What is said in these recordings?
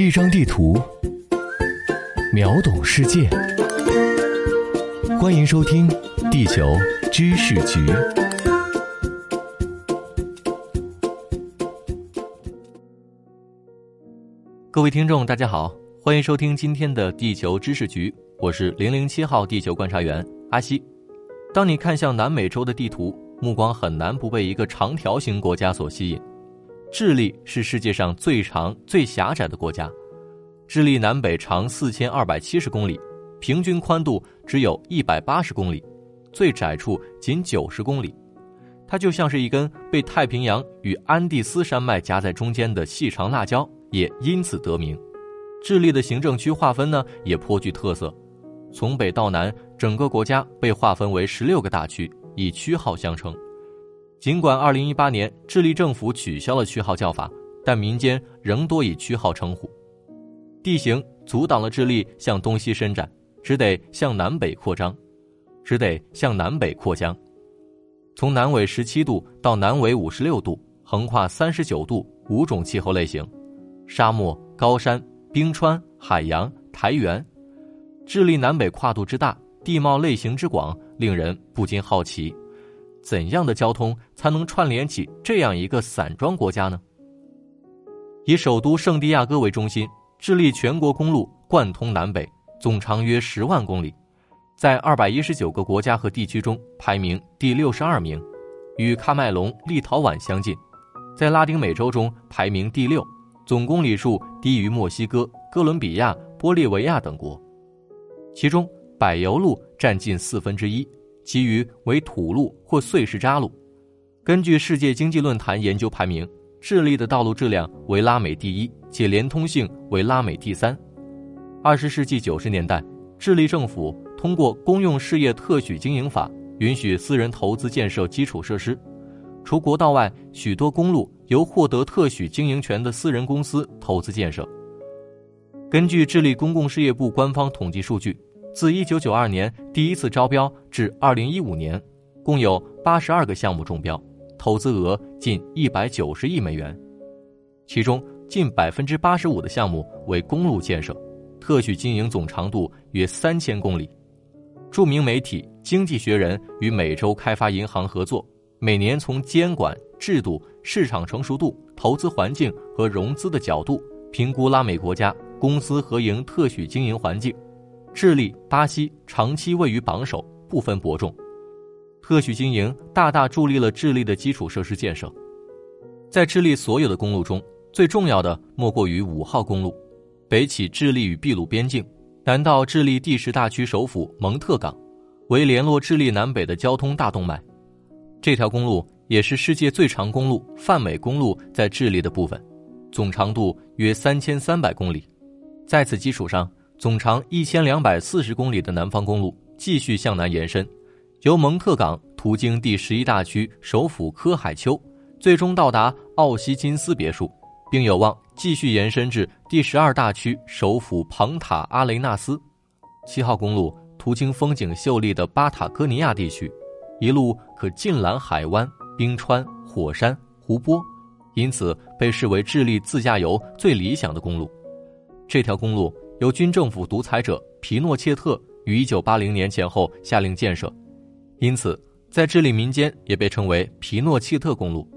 一张地图，秒懂世界。欢迎收听《地球知识局》。各位听众，大家好，欢迎收听今天的《地球知识局》，我是零零七号地球观察员阿西。当你看向南美洲的地图，目光很难不被一个长条形国家所吸引。智利是世界上最长、最狭窄的国家。智利南北长四千二百七十公里，平均宽度只有一百八十公里，最窄处仅九十公里。它就像是一根被太平洋与安第斯山脉夹在中间的细长辣椒，也因此得名。智利的行政区划分呢，也颇具特色。从北到南，整个国家被划分为十六个大区，以区号相称。尽管2018年智利政府取消了区号叫法，但民间仍多以区号称呼。地形阻挡了智利向东西伸展，只得向南北扩张，只得向南北扩张。从南纬17度到南纬56度，横跨39度，五种气候类型：沙漠、高山、冰川、海洋、苔原。智利南北跨度之大，地貌类型之广，令人不禁好奇。怎样的交通才能串联起这样一个散装国家呢？以首都圣地亚哥为中心，智利全国公路贯通南北，总长约十万公里，在二百一十九个国家和地区中排名第六十二名，与喀麦隆、立陶宛相近，在拉丁美洲中排名第六，总公里数低于墨西哥、哥伦比亚、玻利维亚等国，其中柏油路占近四分之一。其余为土路或碎石渣路。根据世界经济论坛研究排名，智利的道路质量为拉美第一，且连通性为拉美第三。二十世纪九十年代，智利政府通过公用事业特许经营法，允许私人投资建设基础设施。除国道外，许多公路由获得特许经营权的私人公司投资建设。根据智利公共事业部官方统计数据。自1992年第一次招标至2015年，共有82个项目中标，投资额近190亿美元。其中近85%的项目为公路建设，特许经营总长度约3000公里。著名媒体《经济学人》与美洲开发银行合作，每年从监管制度、市场成熟度、投资环境和融资的角度评估拉美国家公司合营特许经营环境。智利、巴西长期位于榜首，不分伯仲。特许经营大大助力了智利的基础设施建设。在智利所有的公路中，最重要的莫过于五号公路，北起智利与秘鲁边境，南到智利第十大区首府蒙特港，为联络智利南北的交通大动脉。这条公路也是世界最长公路泛美公路在智利的部分，总长度约三千三百公里。在此基础上。总长一千两百四十公里的南方公路继续向南延伸，由蒙特港途经第十一大区首府科海丘，最终到达奥西金斯别墅，并有望继续延伸至第十二大区首府庞塔阿雷纳斯。七号公路途经风景秀丽的巴塔哥尼亚地区，一路可尽览海湾、冰川、火山、湖泊，因此被视为智利自驾游最理想的公路。这条公路。由军政府独裁者皮诺切特于1980年前后下令建设，因此在智利民间也被称为皮诺切特公路。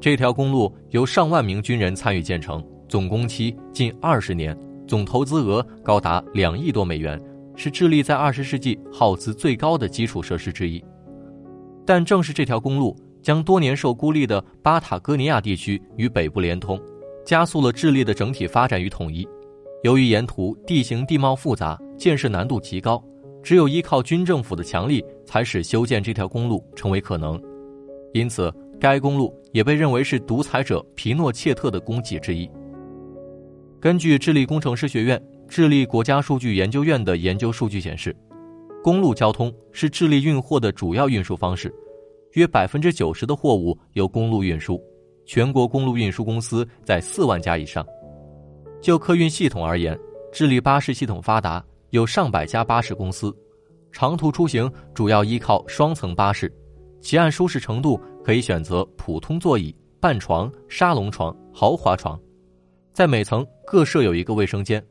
这条公路由上万名军人参与建成，总工期近二十年，总投资额高达两亿多美元，是智利在二十世纪耗资最高的基础设施之一。但正是这条公路将多年受孤立的巴塔哥尼亚地区与北部连通，加速了智利的整体发展与统一。由于沿途地形地貌复杂，建设难度极高，只有依靠军政府的强力，才使修建这条公路成为可能。因此，该公路也被认为是独裁者皮诺切特的功绩之一。根据智利工程师学院、智利国家数据研究院的研究数据显示，公路交通是智利运货的主要运输方式，约百分之九十的货物由公路运输，全国公路运输公司在四万家以上。就客运系统而言，智利巴士系统发达，有上百家巴士公司。长途出行主要依靠双层巴士，其按舒适程度可以选择普通座椅、半床、沙龙床、豪华床。在每层各设有一个卫生间，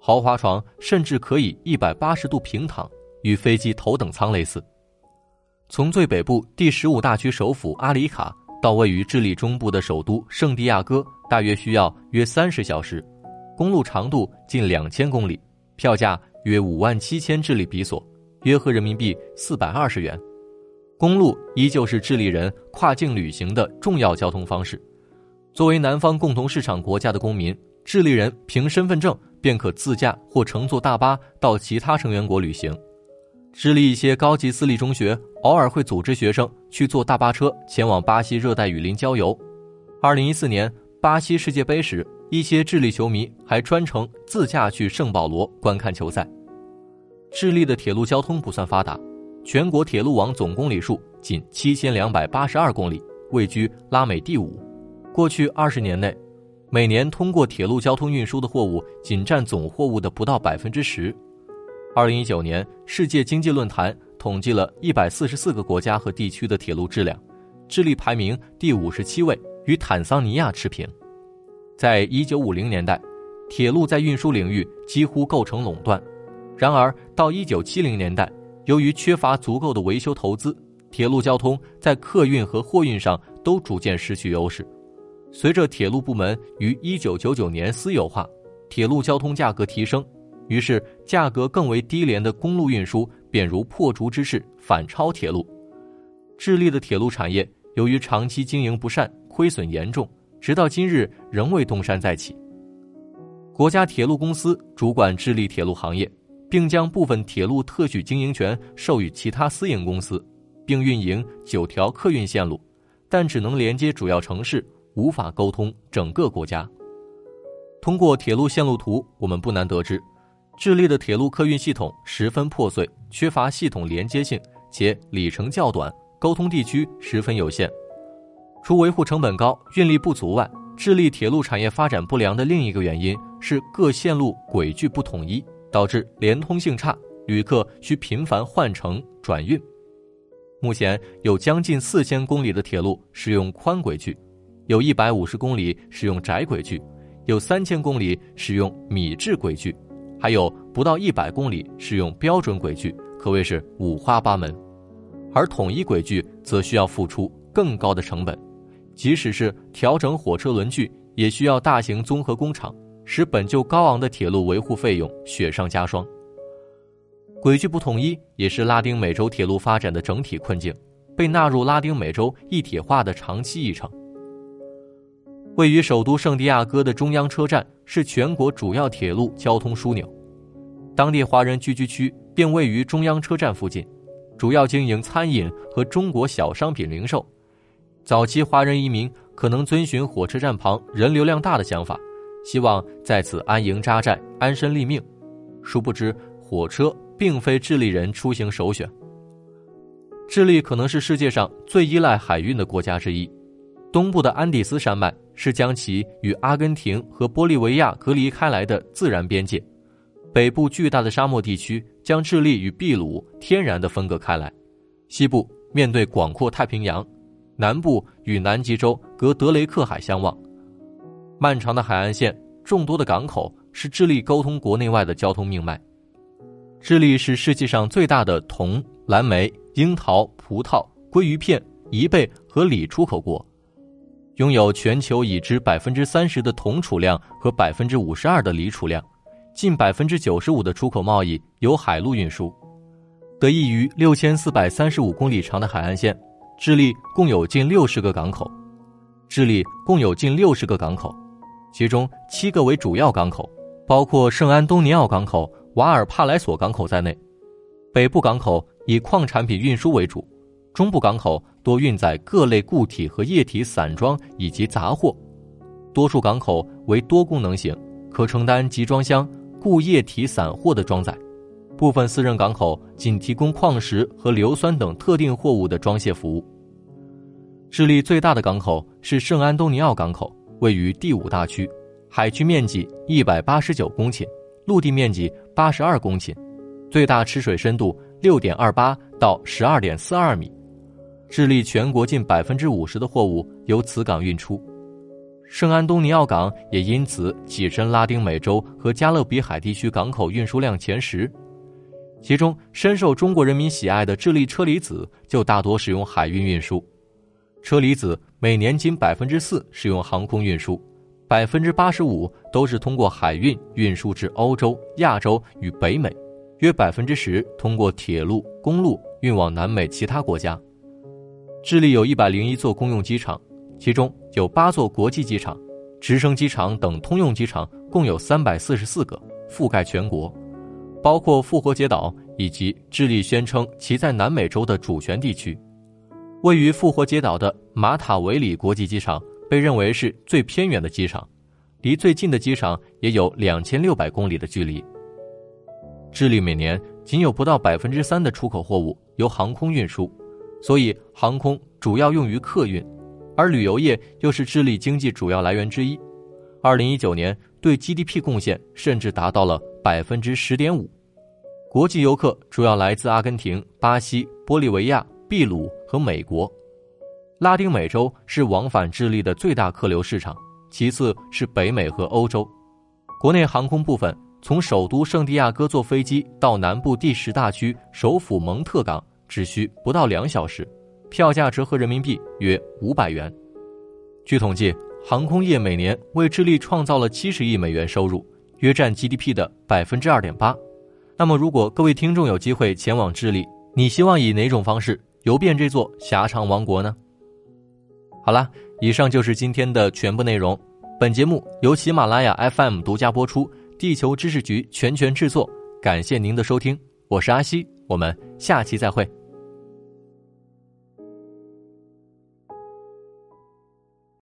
豪华床甚至可以一百八十度平躺，与飞机头等舱类似。从最北部第十五大区首府阿里卡到位于智利中部的首都圣地亚哥，大约需要约三十小时，公路长度近两千公里，票价约五万七千智利比索，约合人民币四百二十元。公路依旧是智利人跨境旅行的重要交通方式。作为南方共同市场国家的公民，智利人凭身份证便可自驾或乘坐大巴到其他成员国旅行。智利一些高级私立中学偶尔会组织学生去坐大巴车前往巴西热带雨林郊游。二零一四年巴西世界杯时，一些智利球迷还专程自驾去圣保罗观看球赛。智利的铁路交通不算发达，全国铁路网总公里数仅七千两百八十二公里，位居拉美第五。过去二十年内，每年通过铁路交通运输的货物仅占总货物的不到百分之十。二零一九年，世界经济论坛统计了一百四十四个国家和地区的铁路质量，智利排名第五十七位，与坦桑尼亚持平。在一九五零年代，铁路在运输领域几乎构成垄断。然而，到一九七零年代，由于缺乏足够的维修投资，铁路交通在客运和货运上都逐渐失去优势。随着铁路部门于一九九九年私有化，铁路交通价格提升。于是，价格更为低廉的公路运输便如破竹之势反超铁路。智利的铁路产业由于长期经营不善，亏损严重，直到今日仍未东山再起。国家铁路公司主管智利铁路行业，并将部分铁路特许经营权授予其他私营公司，并运营九条客运线路，但只能连接主要城市，无法沟通整个国家。通过铁路线路图，我们不难得知。智利的铁路客运系统十分破碎，缺乏系统连接性，且里程较短，沟通地区十分有限。除维护成本高、运力不足外，智利铁路产业发展不良的另一个原因是各线路轨距不统一，导致连通性差，旅客需频繁换乘转运。目前有将近四千公里的铁路使用宽轨距，有一百五十公里使用窄轨距，有三千公里使用米制轨距。还有不到一百公里使用标准轨距，可谓是五花八门；而统一轨距则需要付出更高的成本，即使是调整火车轮距，也需要大型综合工厂，使本就高昂的铁路维护费用雪上加霜。轨距不统一也是拉丁美洲铁路发展的整体困境，被纳入拉丁美洲一体化的长期议程。位于首都圣地亚哥的中央车站是全国主要铁路交通枢纽，当地华人聚居区便位于中央车站附近，主要经营餐饮和中国小商品零售。早期华人移民可能遵循火车站旁人流量大的想法，希望在此安营扎寨、安身立命。殊不知，火车并非智利人出行首选。智利可能是世界上最依赖海运的国家之一。东部的安第斯山脉是将其与阿根廷和玻利维亚隔离开来的自然边界，北部巨大的沙漠地区将智利与秘鲁天然的分隔开来，西部面对广阔太平洋，南部与南极洲隔德雷克海相望。漫长的海岸线、众多的港口是智利沟通国内外的交通命脉。智利是世界上最大的铜、蓝莓、樱桃、葡萄、鲑鱼片、贻贝和锂出口国。拥有全球已知百分之三十的铜储量和百分之五十二的锂储量，近百分之九十五的出口贸易由海路运输。得益于六千四百三十五公里长的海岸线，智利共有近六十个港口。智利共有近六十个港口，其中七个为主要港口，包括圣安东尼奥港口、瓦尔帕莱索港口在内。北部港口以矿产品运输为主。中部港口多运载各类固体和液体散装以及杂货，多数港口为多功能型，可承担集装箱、固液体散货的装载。部分私人港口仅提供矿石和硫酸等特定货物的装卸服务。智利最大的港口是圣安东尼奥港口，位于第五大区，海区面积一百八十九公顷，陆地面积八十二公顷，最大吃水深度六点二八到十二点四二米。智利全国近百分之五十的货物由此港运出，圣安东尼奥港也因此跻身拉丁美洲和加勒比海地区港口运输量前十。其中，深受中国人民喜爱的智利车厘子就大多使用海运运输。车厘子每年仅百分之四是用航空运输，百分之八十五都是通过海运运输至欧洲、亚洲与北美，约百分之十通过铁路、公路运往南美其他国家。智利有一百零一座公用机场，其中有八座国际机场，直升机场等通用机场共有三百四十四个，覆盖全国。包括复活节岛以及智利宣称其在南美洲的主权地区，位于复活节岛的马塔维里国际机场被认为是最偏远的机场，离最近的机场也有两千六百公里的距离。智利每年仅有不到百分之三的出口货物由航空运输，所以航空主要用于客运，而旅游业又是智利经济主要来源之一。二零一九年对 GDP 贡献甚至达到了。百分之十点五，国际游客主要来自阿根廷、巴西、玻利维亚、秘鲁和美国。拉丁美洲是往返智利的最大客流市场，其次是北美和欧洲。国内航空部分，从首都圣地亚哥坐飞机到南部第十大区首府蒙特港只需不到两小时，票价折合人民币约五百元。据统计，航空业每年为智利创造了七十亿美元收入。约占 GDP 的百分之二点八。那么，如果各位听众有机会前往智利，你希望以哪种方式游遍这座狭长王国呢？好了，以上就是今天的全部内容。本节目由喜马拉雅 FM 独家播出，地球知识局全权制作。感谢您的收听，我是阿西，我们下期再会。